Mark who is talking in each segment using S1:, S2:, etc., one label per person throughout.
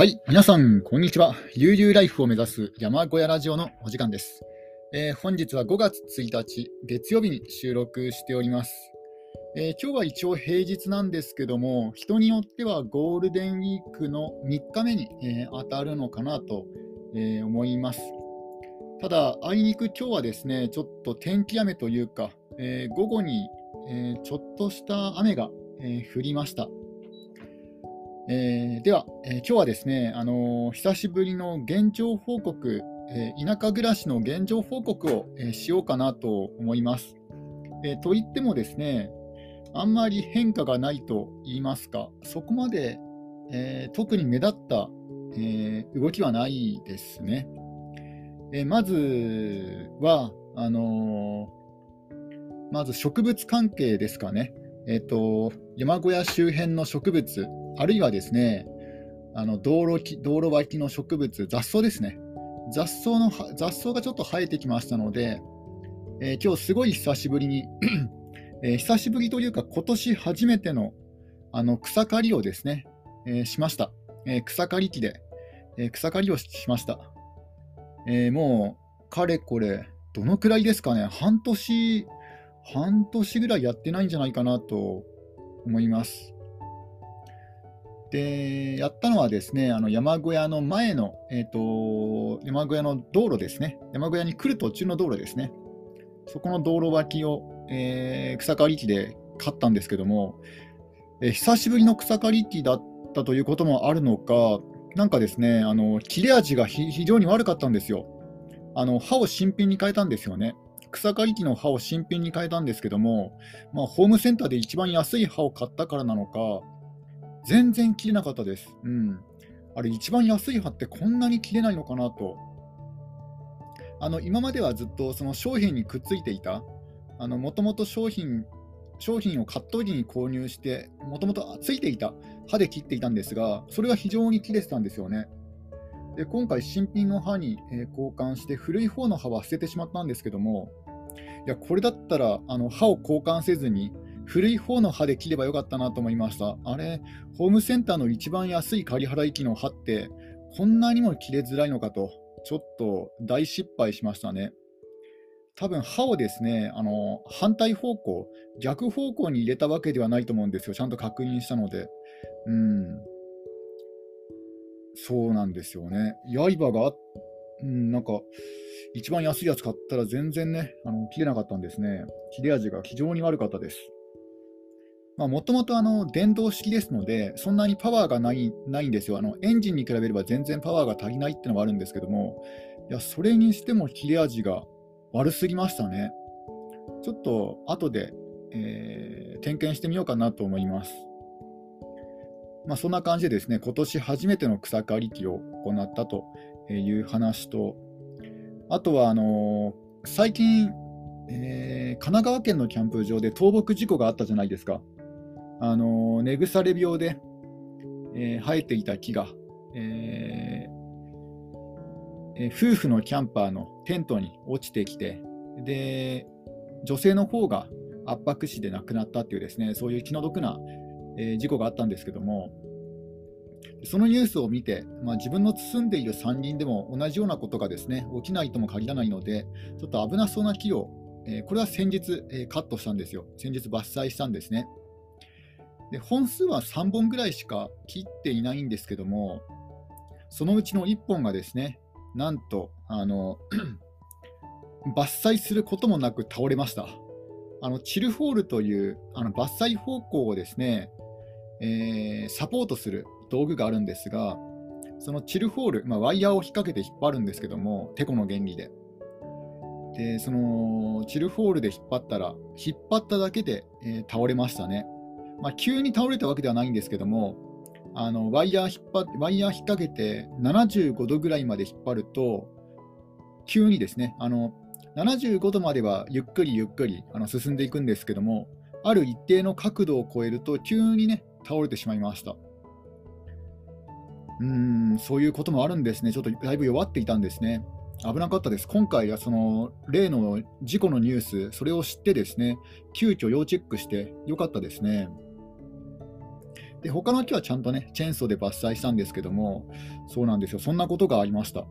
S1: はい、皆さん、こんにちは。悠々ライフを目指す山小屋ラジオのお時間です。えー本日は5月1日、月曜日に収録しております。えー今日は一応平日なんですけども、人によってはゴールデンウィークの3日目に、えー当たるのかなと、えー思います。ただ、あいにく今日はですね、ちょっと天気雨というか、えー午後に、えーちょっとした雨が、えー降りました。えーでは、えー今日はですね、あのー久しぶりの現状報告、え田舎暮らしの現状報告を、えしようかなと思います。えと言ってもですね、あんまり変化がないと言いますか、そこまで、え特に目立った、え動きはないですね。えまずは、あのまず植物関係ですかね。えっ、と、山小屋周辺の植物、あるいはですね、あの道路き道路脇の植物、雑草ですね。雑草の雑草がちょっと生えてきましたので、えー今日すごい久しぶりに、えー久しぶりというか、今年初めてのあの草刈りをですね、えーしました。え草刈り機で、え草刈りをしました。えもう、かれこれ、どのくらいですかね、半年、半年ぐらいやってないんじゃないかなと思います。で、やったのはですね、あの山小屋の前の、えーと、山小屋の道路ですね、山小屋に来る途中の道路ですね、そこの道路脇を、えー草刈り機で刈ったんですけども、えー久しぶりの草刈り機だったということもあるのか、なんかですね、あの切れ味がひ非常に悪かったんですよ。あの刃を新品に変えたんですよね。草刈り機の刃を新品に変えたんですけども、まあ、ホームセンターで一番安い刃を買ったからなのか、全然切れなかったです。うん。あれ、一番安い刃ってこんなに切れないのかなと。あの、今まではずっとその商品にくっついていた、あの、もともと商品、商品をカット時に購入して、もともとついていた刃で切っていたんですが、それが非常に切れてたんですよね。で、今回新品の刃に、え交換して、古い方の刃は捨ててしまったんですけども、や、これだったら、あの、刃を交換せずに、古い方の刃で切ればよかったなと思いました。あれ、ホームセンターの一番安い仮払い機の刃って、こんなにも切れづらいのかと、ちょっと大失敗しましたね。多分刃をですね、あの反対方向、逆方向に入れたわけではないと思うんですよ。ちゃんと確認したので。うん。そうなんですよね。刃が、うん、なんか、一番安いやつ買ったら全然ね、あの切れなかったんですね。切れ味が非常に悪かったです。もともと電動式ですので、そんなにパワーがないないんですよあの。エンジンに比べれば全然パワーが足りないってのがあるんですけども、いやそれにしても切れ味が悪すぎましたね。ちょっと後で、えー点検してみようかなと思います。まあ、そんな感じでですね、今年初めての草刈り機を行ったという話と、あとはあのー最近、えー神奈川県のキャンプ場で倒木事故があったじゃないですか。あのー根腐れ病で、え生えていた木が、ええ夫婦のキャンパーのテントに落ちてきて、で女性の方が圧迫死で亡くなったっていうですね、そういう気の毒な、え事故があったんですけども、そのニュースを見て、まあ、自分の住んでいる山林でも同じようなことがですね起きないとも限らないので、ちょっと危なそうな木を、えーこれは先日、えーカットしたんですよ。先日伐採したんですね。で本数は3本ぐらいしか切っていないんですけども、そのうちの1本がですね、なんと、あの 伐採することもなく倒れました。あのチルホールというあの伐採方向をですね、えーサポートする道具があるんですが、そのチルホール、まあ、ワイヤーを引っ掛けて引っ張るんですけども、テコの原理で。で、そのチルホールで引っ張ったら、引っ張っただけで、えー倒れましたね。まあ、急に倒れたわけではないんですけども、あのワイヤー引っ張ワイヤー引っ掛けて75度ぐらいまで引っ張ると、急にですね、あの75度まではゆっくりゆっくりあの進んでいくんですけども、ある一定の角度を超えると、急にね、倒れてしまいました。うん、そういうこともあるんですね。ちょっとだいぶ弱っていたんですね。危なかったです。今回はその例の事故のニュース、それを知ってですね、急遽要チェックしてよかったですね。で、他の木はちゃんとね、チェーンソーで伐採したんですけども、そうなんですよ、そんなことがありました。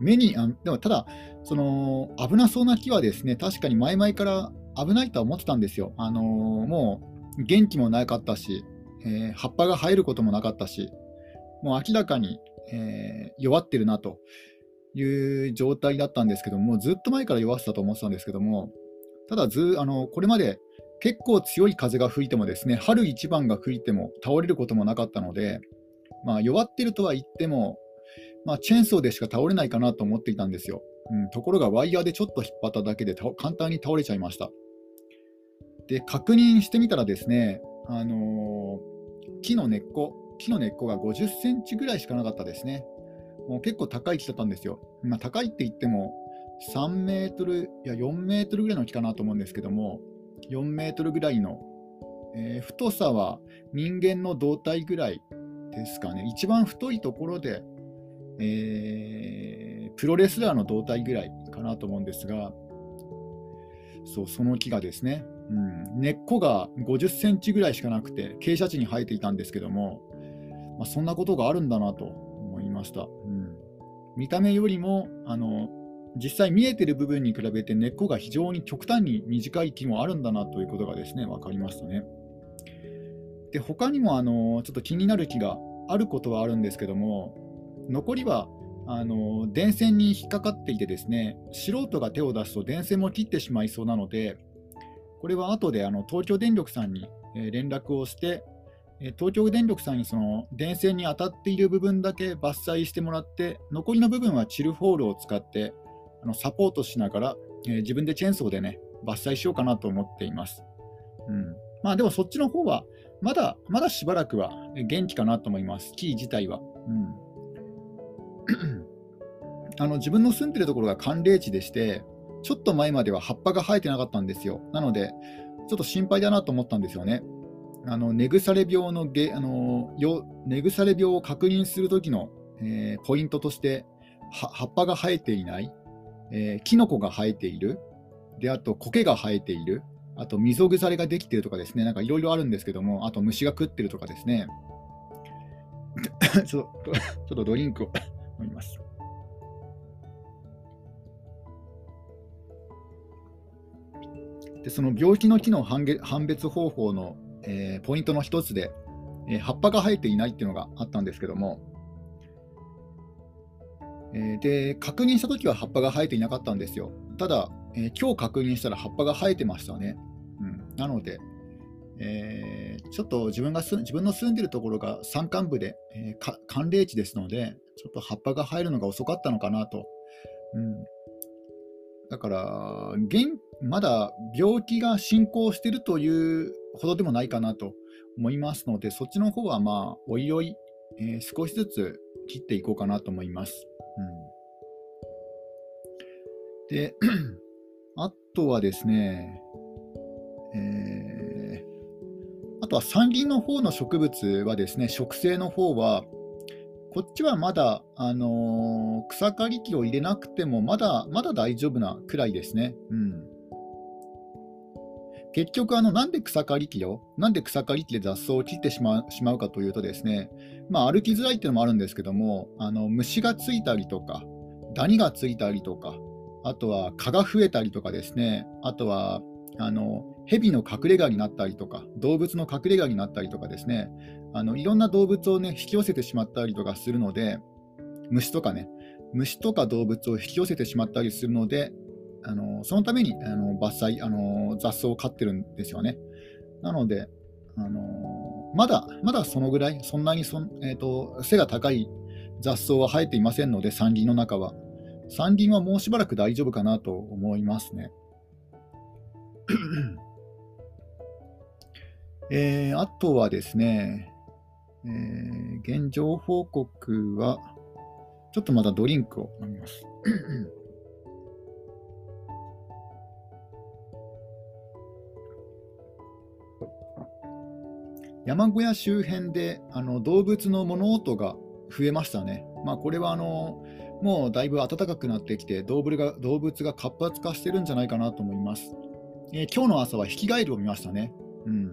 S1: 目にあでもただ、その危なそうな木はですね、確かに前々から危ないとは思ってたんですよ。あのー、もう元気もなかったし、えー、葉っぱが生えることもなかったし、もう明らかに、えー、弱ってるなという状態だったんですけども、ずっと前から弱ってたと思ってたんですけども、ただずあの、これまで結構強い風が吹いてもですね、春一番が吹いても倒れることもなかったので、まあ、弱ってるとは言っても、まあ、チェーンソーでしか倒れないかなと思っていたんですよ。うん、ところがワイヤーでちょっと引っ張っただけで簡単に倒れちゃいました。で、確認してみたらですね、あのー、木の根っこ、木の根っこが50センチぐらいしかなかったですね。もう結構高い木だったんですよ。まあ、高いって言っても、3メートル、いや4メートルぐらいの木かなと思うんですけども、4メートルぐらいの、えー、太さは人間の胴体ぐらいですかね。一番太いところで、えー、プロレスラーの胴体ぐらいかなと思うんですが、そうその木がですね、うん、根っこが50センチぐらいしかなくて、傾斜地に生えていたんですけども、まあ、そんなことがあるんだなと思いました。うん、見た目よりもあの実際見えてる部分に比べて根っこが非常に極端に短い木もあるんだなということがですね分かりましたね。で他にもあのちょっと気になる木があることはあるんですけども残りはあの電線に引っかかっていてですね素人が手を出すと電線も切ってしまいそうなのでこれは後であの東京電力さんに連絡をして東京電力さんにその電線に当たっている部分だけ伐採してもらって残りの部分はチルホールを使ってあのサポートしながら、えー、自分でチェーンソーでね伐採しようかなと思っています。うんまあ、でもそっちの方はまだまだしばらくは元気かなと思います、木自体は。うんあの自分の住んでるところが寒冷地でして、ちょっと前までは葉っぱが生えてなかったんですよ。なので、ちょっと心配だなと思ったんですよね。あの根腐れ病のげあのよ根腐れ病を確認するときの、えー、ポイントとして葉っぱが生えていない、えー、キノコが生えている、であと苔が生えている、あと溝腐れができているとかですね、なんかいろいろあるんですけども、あと虫が食ってるとかですね、ちょっとちょっとドリンクを飲みます。でその病気の木の判別方法の、えー、ポイントの一つで、えー、葉っぱが生えていないっていうのがあったんですけども、え、で確認したときは葉っぱが生えていなかったんですよ。ただ、え今日確認したら葉っぱが生えてましたね。うん、なので、えちょっと自分が自分の住んでるところが山間部で、え寒冷地ですので、ちょっと葉っぱが生えるのが遅かったのかなと。うん、だから、まだ病気が進行しているというほどでもないかなと思いますので、そっちの方はまあ、おいおい、えー、少しずつ切っていこうかなと思います。うん、で、あとはですね、えー、あとは山林の方の植物はですね、植生の方は、こっちはまだ、あのー、草刈り機を入れなくてもまだまだ大丈夫なくらいですね。うん結局あの、なんで草刈り機を、なんで草刈り機で雑草を切ってしまうかというとですね、まあ、歩きづらいっていうのもあるんですけども、あの虫がついたりとか、ダニがついたりとか、あとは蚊が増えたりとかですね、あとはあの蛇の隠れ家になったりとか、動物の隠れ家になったりとかですね、あのいろんな動物を、ね、引き寄せてしまったりとかするので、虫とかね、虫とか動物を引き寄せてしまったりするので、あのそのためにあの伐採あの、雑草を飼ってるんですよね。なので、あのまだまだそのぐらい、そんなにそ、えーと、背が高い雑草は生えていませんので、山林の中は。山林はもうしばらく大丈夫かなと思いますね。えー、あとはですね、えー、現状報告は、ちょっとまだドリンクを飲みます。山小屋周辺であの動物の物音が増えましたね。まあ、これはあのもうだいぶ暖かくなってきて動物が動物が活発化してるんじゃないかなと思います。えー、今日の朝はヒキガエルを見ましたね。うん、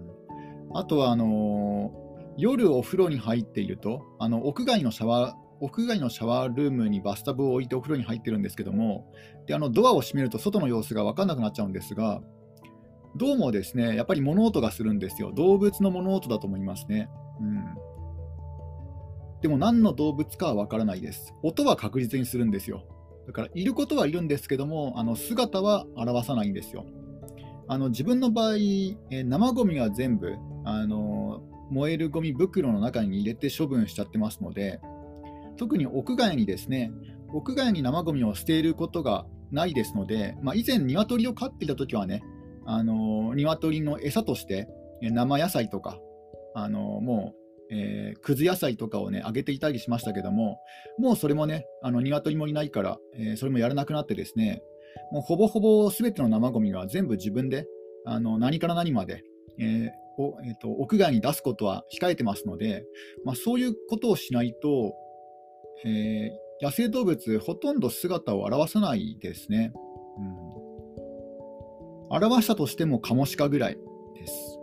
S1: あとはあの夜お風呂に入っていると、あの屋外のシャワー、屋外のシャワールームにバスタブを置いてお風呂に入ってるんですけども、であのドアを閉めると外の様子が分かんなくなっちゃうんですが、どうもですね、やっぱり物音がするんですよ。動物の物音だと思いますね。うん、でも何の動物かは分からないです。音は確実にするんですよ。だから、いることはいるんですけども、あの姿は表さないんですよ。あの自分の場合、え生ゴミは全部あの燃えるゴミ袋の中に入れて処分しちゃってますので、特に屋外にですね、屋外に生ゴミを捨てることがないですので、まあ、以前、鶏を飼っていたときはね、あの鶏の餌として生野菜とか、あのもう、えー、くず野菜とかをね、あげていたりしましたけども、もうそれもね、あの鶏もいないから、えー、それもやらなくなってですね、もうほぼほぼすべての生ゴミが全部自分で、あの何から何まで、えーをえーと、屋外に出すことは控えてますので、まあ、そういうことをしないと、えー、野生動物、ほとんど姿を現さないですね。うん、表したとしてもカモシカぐらいです。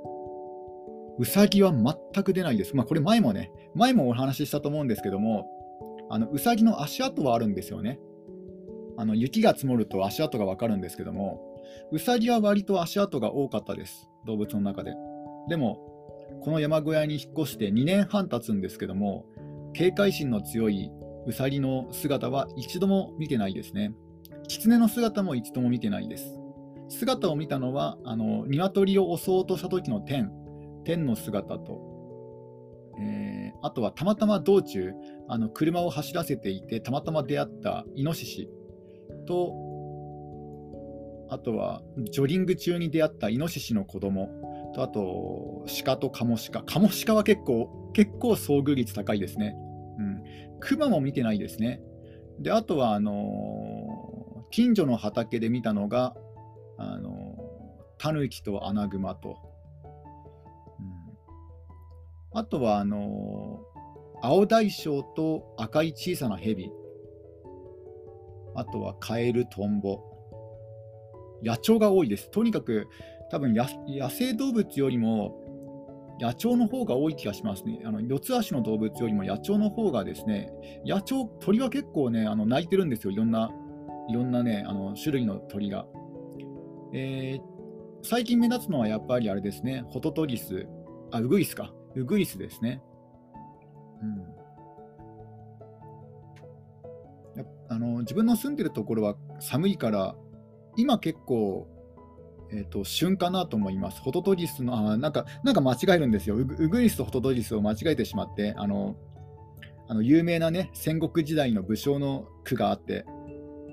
S1: ウサギは全く出ないです。まあ、これ前もね、前もお話ししたと思うんですけども、あのウサギの足跡はあるんですよね。あの雪が積もると足跡がわかるんですけども、ウサギは割と足跡が多かったです、動物の中で。でも、この山小屋に引っ越して2年半経つんですけども、警戒心の強いウサギの姿は一度も見てないですね。狐の姿も一度も見てないです。姿を見たのは、あの鶏を襲おうとした時の天、天の姿と、えー、あとはたまたま道中、あの車を走らせていて、たまたま出会ったイノシシと、あとはジョギング中に出会ったイノシシの子供と、あと鹿とカモシカ。カモシカは結構、結構遭遇率高いですね。うん。クマも見てないですね。で、あとは、あのー、近所の畑で見たのが、あのー、タヌキとアナグマと、うん、あとは、あのー、青大将と赤い小さなヘビ。あとはカエル、トンボ。野鳥が多いです。とにかく多分野生動物よりも野鳥の方が多い気がしますね。あの四つ足の動物よりも野鳥の方がですね、野鳥、鳥は結構ね、あの鳴いてるんですよ。いろんな、いろんなね、あの種類の鳥が。えー、最近目立つのはやっぱりあれですね、ホトトギス、あ、ウグイスか。ウグイスですね。うん。あの自分の住んでるところは寒いから今結構、えーと、旬かなと思います。ホトトギスの、あなんか、なんか間違えるんですよ。ウグイスとホトトギスを間違えてしまって、あの、あの有名なね、戦国時代の武将の句があって、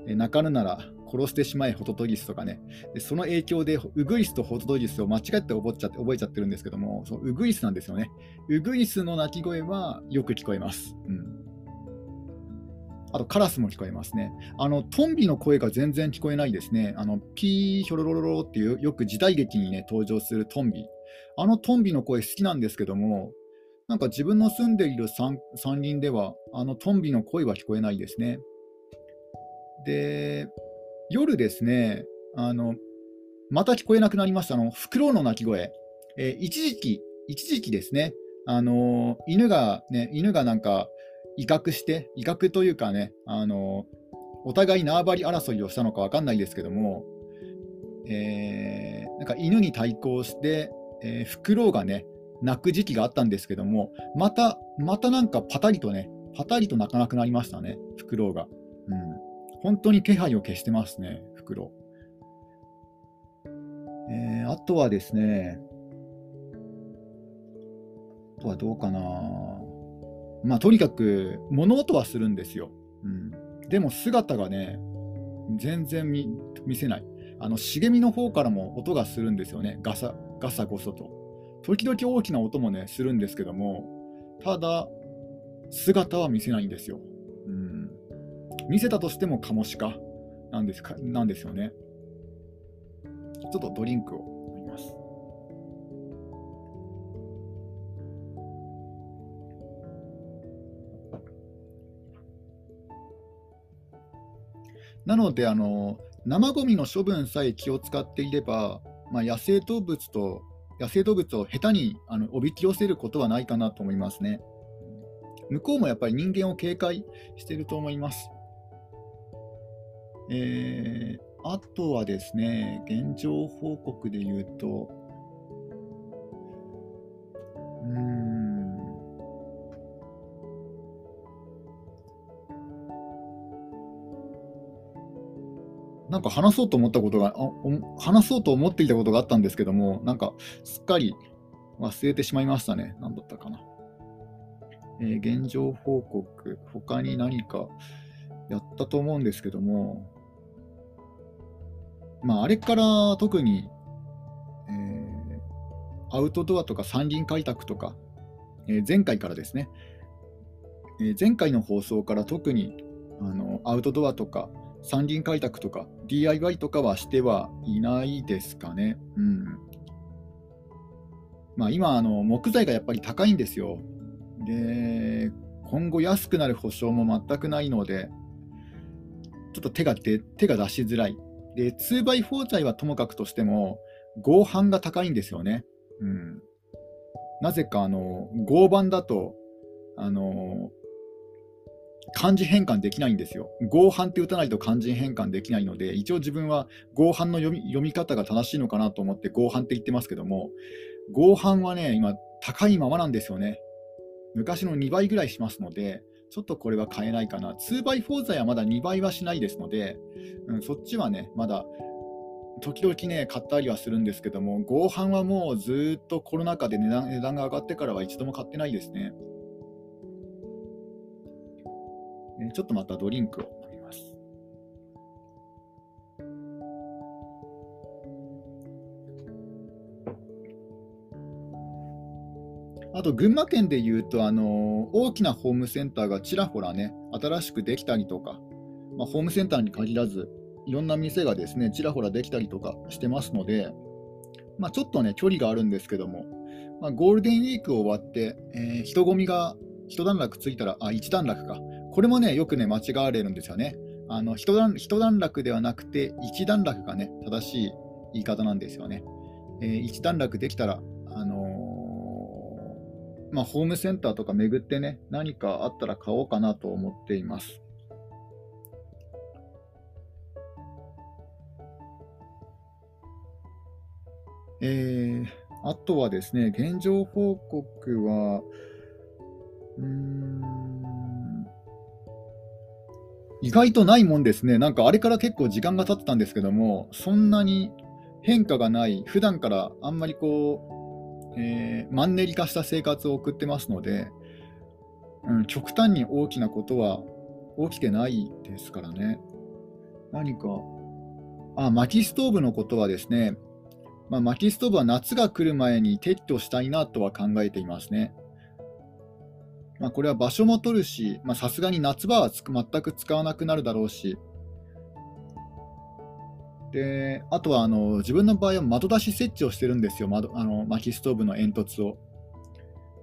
S1: え泣かぬなら殺してしまえホトトギスとかね、でその影響でウグイスとホトトギスを間違って覚えちゃって覚えちゃってるんですけども、そのウグイスなんですよね。ウグイスの鳴き声はよく聞こえます。うんあとカラスも聞こえますね。あのトンビの声が全然聞こえないですね。あのピーヒョロロロロっていうよく時代劇にね登場するトンビ。あのトンビの声好きなんですけども、なんか自分の住んでいる山林ではあのトンビの声は聞こえないですね。で、夜ですね、あのまた聞こえなくなりました。あのフクロウの鳴き声。えー、一時期、一時期ですね、あの犬がね、犬がなんか威嚇して、威嚇というかね、あのお互い縄張り争いをしたのか分かんないですけども、えー、なんか犬に対抗して、えー、フクロウがね、泣く時期があったんですけども、また、またなんかパタリとね、パタリと泣かなくなりましたね、フクロウが。うん。本当に気配を消してますね、フクロウ。えー、あとはですね、あとはどうかな。まあ、とにかく物音はするんですよ。うん、でも姿がね、全然見せない。あの茂みの方からも音がするんですよね、ガサガサゴソと。時々大きな音もね、するんですけども、ただ、姿は見せないんですよ。うん、見せたとしてもカモシカなんですかなんですよね。ちょっとドリンクを。なのであの、生ゴミの処分さえ気を使っていれば、まあ、野生動物と野生動物を下手にあのおびき寄せることはないかなと思いますね。向こうもやっぱり人間を警戒していると思います。えー、あとはですね、現状報告で言うと、なんか話そうと思ったことが、あ話そうと思っていたことがあったんですけども、なんかすっかり忘れてしまいましたね。何だったかな。えー、現状報告、他に何かやったと思うんですけども、まあ、あれから特に、えー、アウトドアとか山林開拓とか、えー、前回からですね、え、前回の放送から特にあのアウトドアとか山林開拓とか DIY とかはしてはいないですかね。うんまあ、今あの、木材がやっぱり高いんですよ。で、今後安くなる保証も全くないので、ちょっと手が手が出しづらい。で、2x4 材はともかくとしても、合板が高いんですよね。うん。なぜか、あの、合板だと、あの、漢字変換できないんですよ。合板って打たないと漢字変換できないので、一応自分は合板の読み読み方が正しいのかなと思って合板って言ってますけども、合板はね、今高いままなんですよね。昔の2倍ぐらいしますので、ちょっとこれは買えないかな。2x4 材はまだ2倍はしないですので、うん、そっちはね、まだ時々ね、買ったりはするんですけども、合板はもうずっとコロナ禍で値段値段が上がってからは一度も買ってないですね。ちょっとまたドリンクを飲みます。あと群馬県でいうと、あの大きなホームセンターがちらほらね、新しくできたりとか、まあ、ホームセンターに限らず、いろんな店がですね、ちらほらできたりとかしてますので、まあ、ちょっとね、距離があるんですけども、まあ、ゴールデンウィーク終わって、えー、人混みが一段落ついたら、あ、一段落か。これもね、よくね、間違われるんですよね。あの一段一段落ではなくて、一段落がね、正しい言い方なんですよね。えー、一段落できたら、あのー、まあ、ホームセンターとか巡ってね、何かあったら買おうかなと思っています。えー、あとはですね、現状報告は、うーん、意外とないもんですね。なんかあれから結構時間が経ってたんですけども、そんなに変化がない、普段からあんまりこう、えー、マンネリ化した生活を送ってますので、うん、極端に大きなことは起きてないですからね。何か、あ、薪ストーブのことはですね、まあ、薪ストーブは夏が来る前に撤去したいなとは考えていますね。まあ、これは場所も取るし、さすがに夏場は全く使わなくなるだろうし、であとはあの自分の場合は窓出し設置をしてるんですよ、窓あの薪ストーブの煙突を。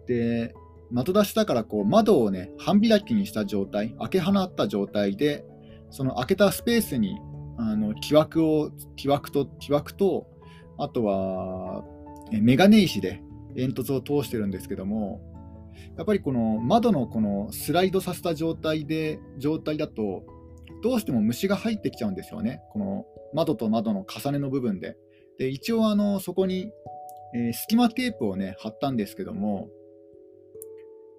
S1: で、窓出しだからこう窓をね、半開きにした状態、開け放った状態で、その開けたスペースにあの木枠を、木枠と、木枠と、あとはメガネ石で煙突を通してるんですけども、やっぱりこの窓のこのスライドさせた状態で状態だとどうしても虫が入ってきちゃうんですよね。この窓と窓の重ねの部分で。で一応あのそこに、えー、隙間テープをね貼ったんですけども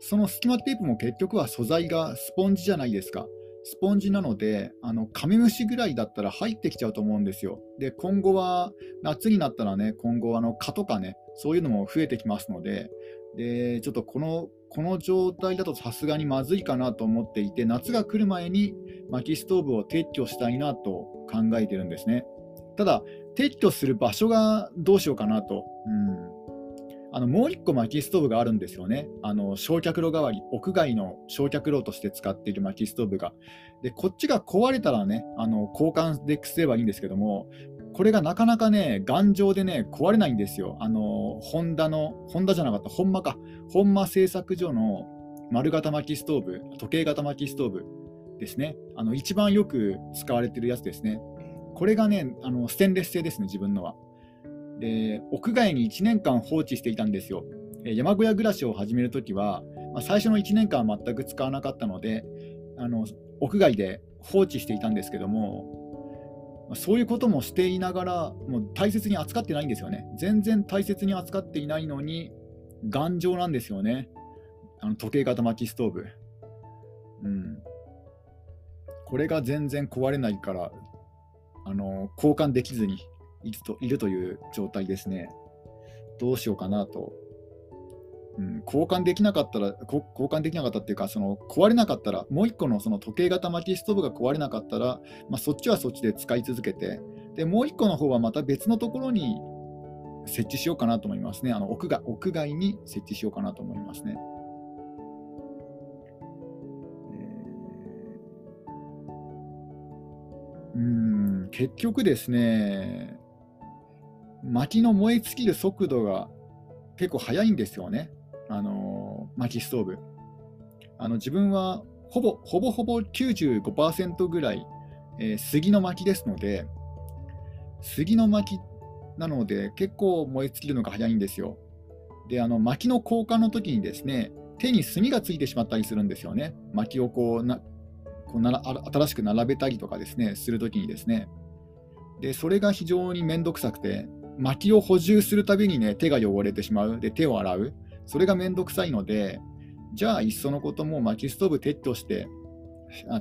S1: その隙間テープも結局は素材がスポンジじゃないですか。スポンジなのであのカメムシぐらいだったら入ってきちゃうと思うんですよ。で今後は夏になったらね今後あの蚊とかねそういうのも増えてきますのででちょっとこのこの状態だとさすがにまずいかなと思っていて、夏が来る前に薪ストーブを撤去したいなと考えてるんですね。ただ、撤去する場所がどうしようかなと。うんあのもう1個薪ストーブがあるんですよね。あの焼却炉代わり、屋外の焼却炉として使っている薪ストーブが。で、こっちが壊れたらね、あの交換でくすればいいんですけども、これがなかなかね、頑丈でね、壊れないんですよ。あの、ホンダの、ホンダじゃなかった、本間か。本間製作所の丸型巻きストーブ、時計型巻きストーブですね。あの、一番よく使われてるやつですね。これがね、あのステンレス製ですね、自分のは。で屋外に1年間放置していたんですよ。山小屋暮らしを始めるときは、まあ、最初の1年間は全く使わなかったのであの屋外で放置していたんですけどもそういうこともしていながらもう大切に扱ってないんですよね。全然大切に扱っていないのに頑丈なんですよね。あの時計型薪ストーブ。うん。これが全然壊れないからあの交換できずにいるといるという状態ですね。どうしようかなとうん、交換できなかったら、交換できなかったっていうか、その壊れなかったら、もう1個のその時計型薪ストーブが壊れなかったら、まあ、そっちはそっちで使い続けて、でもう1個の方はまた別のところに設置しようかなと思いますね。あの屋外屋外に設置しようかなと思いますね。うん、結局ですね、薪の燃え尽きる速度が結構速いんですよね。あの薪ストーブ。あの自分はほぼほぼほぼ95%ぐらい、えー、杉の薪ですので、杉の薪なので結構燃え尽きるのが早いんですよ。で、あの薪の交換の時にですね、手に炭がついてしまったりするんですよね。薪をこうなこうなら新しく並べたりとかですね、するときにですね。で、それが非常にめんどくさくて、薪を補充するたびにね、手が汚れてしまう。で、手を洗う。それがめんどくさいので、じゃあ、いっそのことも薪ストーブ撤去して、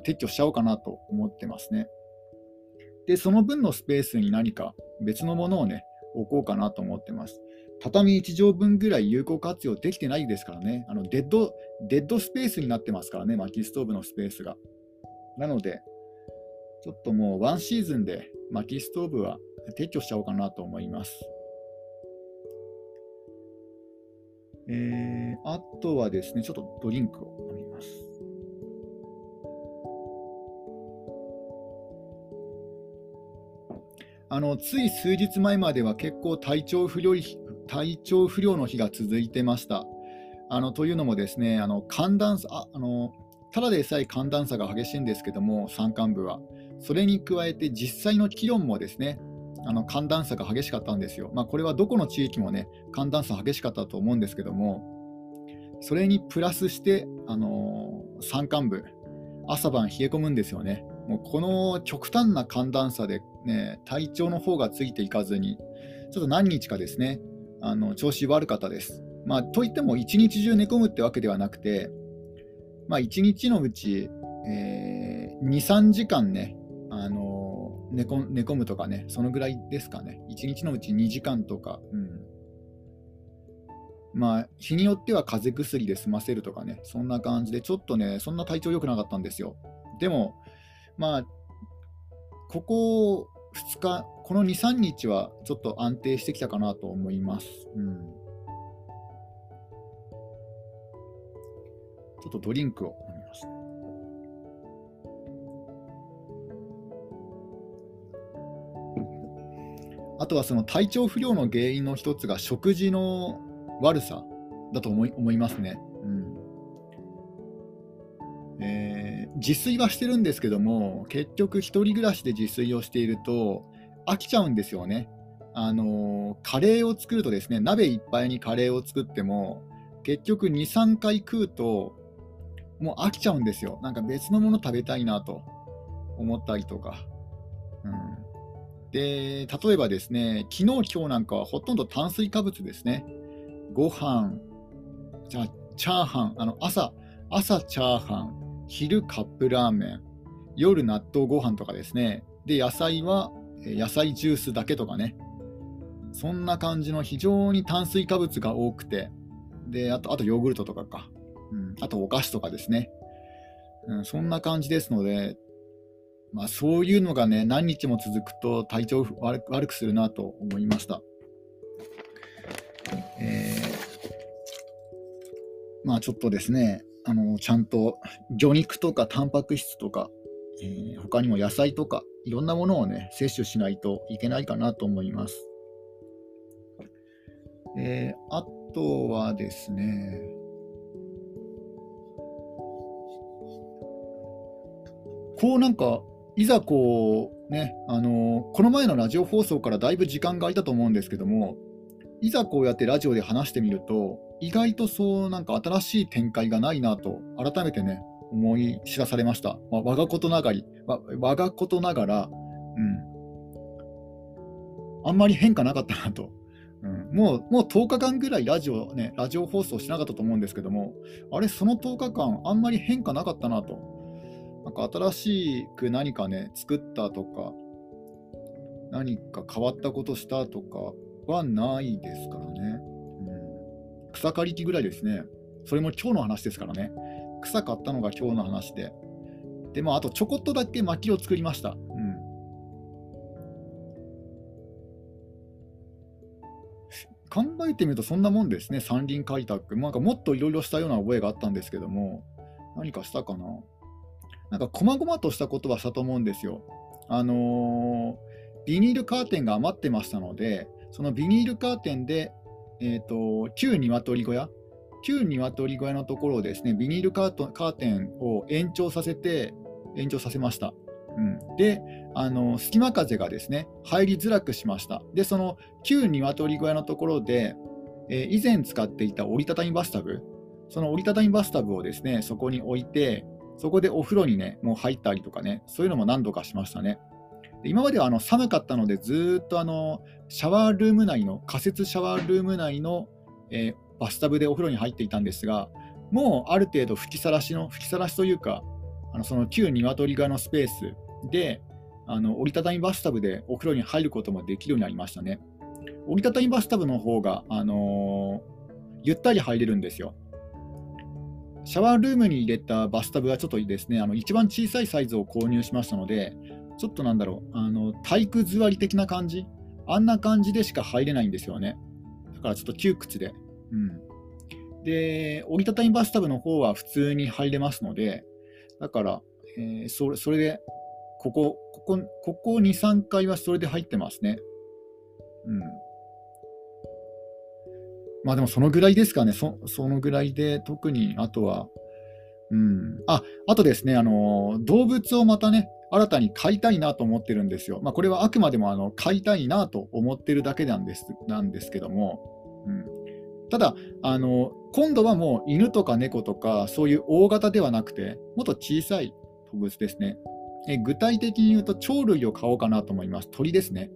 S1: 撤去しちゃおうかなと思ってますね。で、その分のスペースに何か別のものをね、置こうかなと思ってます。畳1畳分ぐらい有効活用できてないですからね、あのデッドデッドスペースになってますからね、薪ストーブのスペースが。なので、ちょっともうワンシーズンで薪ストーブは撤去しちゃおうかなと思います。えー、あとはですね、ちょっとドリンクを飲みます。あのつい数日前までは結構体調不良体調不良の日が続いてました。あのというのもですね、あの寒暖差ああのただでさえ寒暖差が激しいんですけども、山間部は。それに加えて実際の気温もですね、あの寒暖差が激しかったんですよ。まあ、これはどこの地域もね、寒暖差激しかったと思うんですけども、それにプラスして、あのー、山間部、朝晩冷え込むんですよね。もうこの極端な寒暖差で、ね、体調の方がついていかずに、ちょっと何日かですね、あの調子悪かったです。まあ、といっても、一日中寝込むってわけではなくて、まあ、1日のうち、えー、2、3時間ね、あの寝込寝込むとかね、そのぐらいですかね。1日のうち2時間とか、うん。まあ、日によっては風邪薬で済ませるとかね、そんな感じで、ちょっとね、そんな体調良くなかったんですよ。でも、まあ、ここ2日、この2、3日はちょっと安定してきたかなと思います。うん。ちょっとドリンクをあとはその体調不良の原因の一つが食事の悪さだと思い思いますね。うんえー、自炊はしてるんですけども、結局、1人暮らしで自炊をしていると、飽きちゃうんですよね。あのカレーを作るとですね、鍋いっぱいにカレーを作っても、結局2、3回食うと、もう飽きちゃうんですよ。なんか別のもの食べたいなと思ったりとか。うんで、例えばですね、昨日、今日なんかはほとんど炭水化物ですね。ご飯、じゃあ、チャーハン、あの朝、朝チャーハン、昼カップラーメン、夜納豆ご飯とかですね。で、野菜は野菜ジュースだけとかね。そんな感じの非常に炭水化物が多くて、で、あと、あとヨーグルトとかか。うん、あとお菓子とかですね。うん、そんな感じですので、まあ、そういうのがね、何日も続くと体調を悪くするなと思いました。えー、まあちょっとですね、あのちゃんと魚肉とかタンパク質とか、えー、他にも野菜とかいろんなものをね、摂取しないといけないかなと思います。えー、あとはですね、こうなんかいざこうね、あのこの前のラジオ放送からだいぶ時間が空いたと思うんですけども、いざこうやってラジオで話してみると、意外とそうなんか新しい展開がないなと、改めてね、思い知らされました。まあ、我がことながり、我がことながら、うん、あんまり変化なかったなと。うん、もうもう10日間ぐらいラジオ、ね、ラジオ放送しなかったと思うんですけども、あれ、その10日間、あんまり変化なかったなと。なんか新しく何かね、作ったとか、何か変わったことしたとかはないですからね。うん、草刈り機ぐらいですね。それも今日の話ですからね。草買ったのが今日の話で。で、まあ、あとちょこっとだけ薪を作りました。うん。考えてみるとそんなもんですね、山林開拓。なんかもっといろいろしたような覚えがあったんですけども、何かしたかな。なんか、こまごまとしたことはしたと思うんですよ。あのー、ビニールカーテンが余ってましたので、そのビニールカーテンで、えーと、旧鶏小屋、旧鶏小屋のところをですね、ビニールカートカーテンを延長させて、延長させました。うん、で、あの隙間風がですね入りづらくしました。で、その旧鶏小屋のところで、えー、以前使っていた折りたたみバスタブ、その折りたたみバスタブをですねそこに置いて、そこでお風呂にね、もう入ったりとかね、そういうのも何度かしましたね。で今まではあの寒かったので、ずっとあのシャワールーム内の、仮設シャワールーム内の、えー、バスタブでお風呂に入っていたんですが、もうある程度吹きさらしの、吹きさらしというか、あのその旧鶏側のスペースで、あの折りたたみバスタブでお風呂に入ることもできるようになりましたね。折りたたみバスタブの方が、あのー、ゆったり入れるんですよ。シャワールームに入れたバスタブはちょっとですね、あの一番小さいサイズを購入しましたので、ちょっとなんだろう、あの体育座り的な感じ、あんな感じでしか入れないんですよね。だからちょっと窮屈で。うん、で、折りたたみバスタブの方は普通に入れますので、だから、えー、それそれで、ここ、ここ、ここ2、3回はそれで入ってますね。うん。まあでもそのぐらいですかね、そのぐらいで、特にあとは、うん、ああとですねあの、動物をまたね、新たに飼いたいなと思ってるんですよ。まあ、これはあくまでもあの飼いたいなと思ってるだけなんですなんですけども、うん、ただあの、今度はもう犬とか猫とか、そういう大型ではなくて、もっと小さい動物ですね。え具体的に言うと、鳥類を飼おうかなと思います。鳥ですね。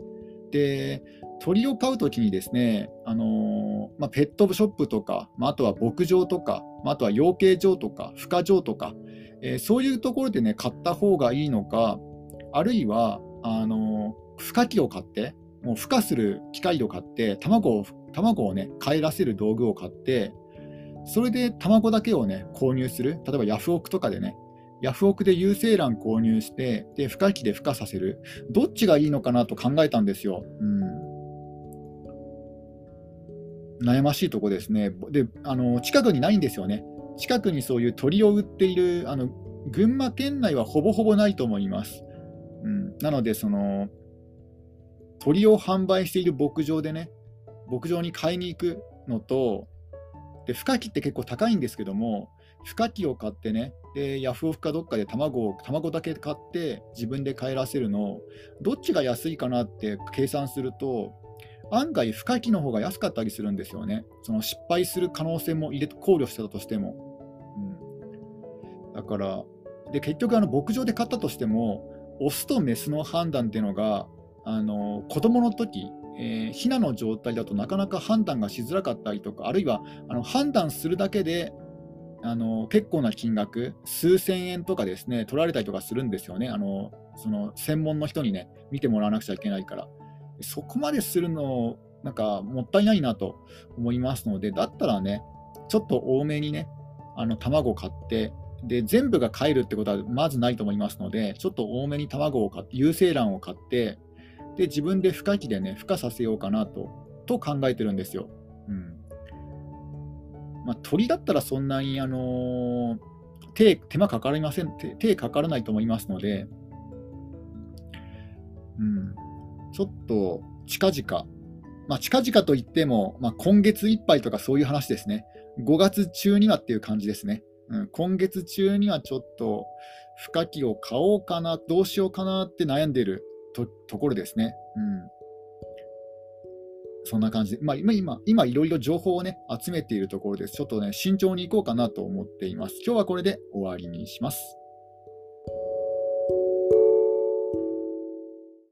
S1: で、鳥を飼うときにですね、あの、まあ、ペットショップとか、まあ、あとは牧場とか、まあ、あとは養鶏場とか、孵化場とか、えー、そういうところでね、買った方がいいのか、あるいは、あの、孵化器を買って、もう孵化する機械を買って、卵を卵をね、帰らせる道具を買って、それで卵だけをね、購入する。例えばヤフオクとかでね、ヤフオクで有精卵購入して、で、孵化器で孵化させる。どっちがいいのかなと考えたんですよ。うん悩ましいとこですね。で、あの近くにないんですよね。近くにそういう鳥を売っている、あの群馬県内はほぼほぼないと思います。うん、なので、その鳥を販売している牧場でね、牧場に買いに行くのと、で孵化器って結構高いんですけども、孵化器を買ってね、でヤフオクかどっかで卵を卵だけ買って自分で帰らせるの、どっちが安いかなって計算すると、案外、孵化器の方が安かったりするんですよね。その失敗する可能性も入れ考慮してたとしても。うん、だから、で結局あの、牧場で買ったとしても、オスとメスの判断っていうのが、あの子供の時えー、ヒナの状態だとなかなか判断がしづらかったりとか、あるいはあの判断するだけであの結構な金額、数千円とかですね取られたりとかするんですよね、あのその専門の人にね見てもらわなくちゃいけないから。そこまでするの、なんかもったいないなと思いますので、だったらね、ちょっと多めにね、あの卵を買って、で全部が買えるってことはまずないと思いますので、ちょっと多めに卵を買って、有精卵を買って、で自分で孵化器でね、孵化させようかなとと考えてるんですよ。うん。まあ、鳥だったらそんなに、あのー、手手間かかりません。手、手かからないと思いますので、うん、ちょっと近々、まあ、近々といっても、まあ、今月いっぱいとかそういう話ですね。5月中にはっていう感じですね。うん、今月中にはちょっと、孵化器を買おうかな、どうしようかなって悩んでるとところですね。うんそんな感じで、まあ、今、今、今いろいろ情報をね、集めているところです。ちょっとね、慎重にいこうかなと思っています。今日はこれで終わりにします。